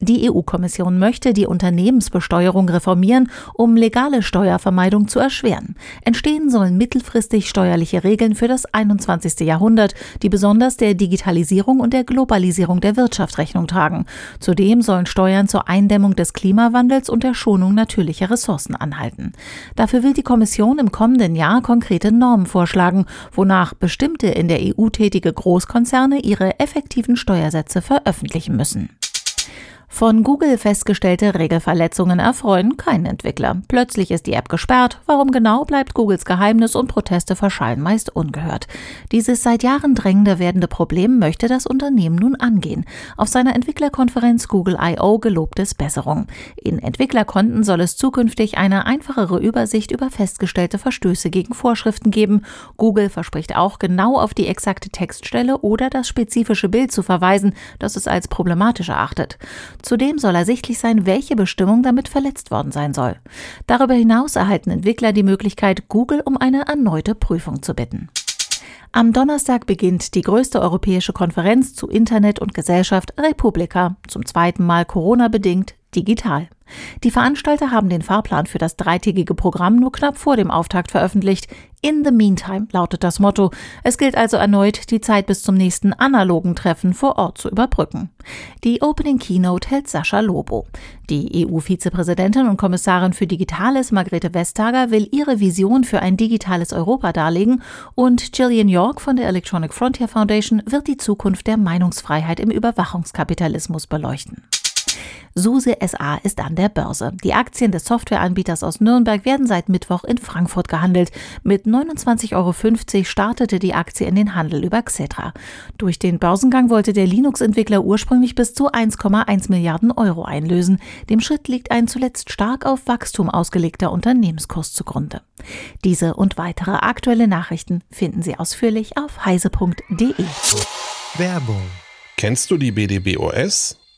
Die EU-Kommission möchte die Unternehmensbesteuerung reformieren, um legale Steuervermeidung zu erschweren. Entstehen sollen mittelfristig steuerliche Regeln für das 21. Jahrhundert, die besonders der Digitalisierung und der Globalisierung der Wirtschaft Rechnung tragen. Zudem sollen Steuern zur Eindämmung des Klimawandels und der Schonung natürlicher Ressourcen anhalten. Dafür will die Kommission im kommenden Jahr konkrete Normen vorschlagen, wonach bestimmte in der EU tätige Großkonzerne ihre effektiven Steuersätze veröffentlichen müssen. Von Google festgestellte Regelverletzungen erfreuen keinen Entwickler. Plötzlich ist die App gesperrt. Warum genau bleibt Googles Geheimnis und Proteste verschallen meist ungehört. Dieses seit Jahren drängende werdende Problem möchte das Unternehmen nun angehen. Auf seiner Entwicklerkonferenz Google I.O. gelobt es Besserung. In Entwicklerkonten soll es zukünftig eine einfachere Übersicht über festgestellte Verstöße gegen Vorschriften geben. Google verspricht auch genau auf die exakte Textstelle oder das spezifische Bild zu verweisen, das es als problematisch erachtet. Zudem soll ersichtlich sein, welche Bestimmung damit verletzt worden sein soll. Darüber hinaus erhalten Entwickler die Möglichkeit, Google um eine erneute Prüfung zu bitten. Am Donnerstag beginnt die größte europäische Konferenz zu Internet und Gesellschaft Republika, zum zweiten Mal Corona-bedingt digital. Die Veranstalter haben den Fahrplan für das dreitägige Programm nur knapp vor dem Auftakt veröffentlicht. In the meantime lautet das Motto. Es gilt also erneut, die Zeit bis zum nächsten analogen Treffen vor Ort zu überbrücken. Die Opening Keynote hält Sascha Lobo. Die EU-Vizepräsidentin und Kommissarin für Digitales Margrethe Vestager will ihre Vision für ein digitales Europa darlegen und Gillian York von der Electronic Frontier Foundation wird die Zukunft der Meinungsfreiheit im Überwachungskapitalismus beleuchten. SUSE SA ist an der Börse. Die Aktien des Softwareanbieters aus Nürnberg werden seit Mittwoch in Frankfurt gehandelt. Mit 29,50 Euro startete die Aktie in den Handel über Xetra. Durch den Börsengang wollte der Linux-Entwickler ursprünglich bis zu 1,1 Milliarden Euro einlösen. Dem Schritt liegt ein zuletzt stark auf Wachstum ausgelegter Unternehmenskurs zugrunde. Diese und weitere aktuelle Nachrichten finden Sie ausführlich auf heise.de. Werbung. Kennst du die BDBOS?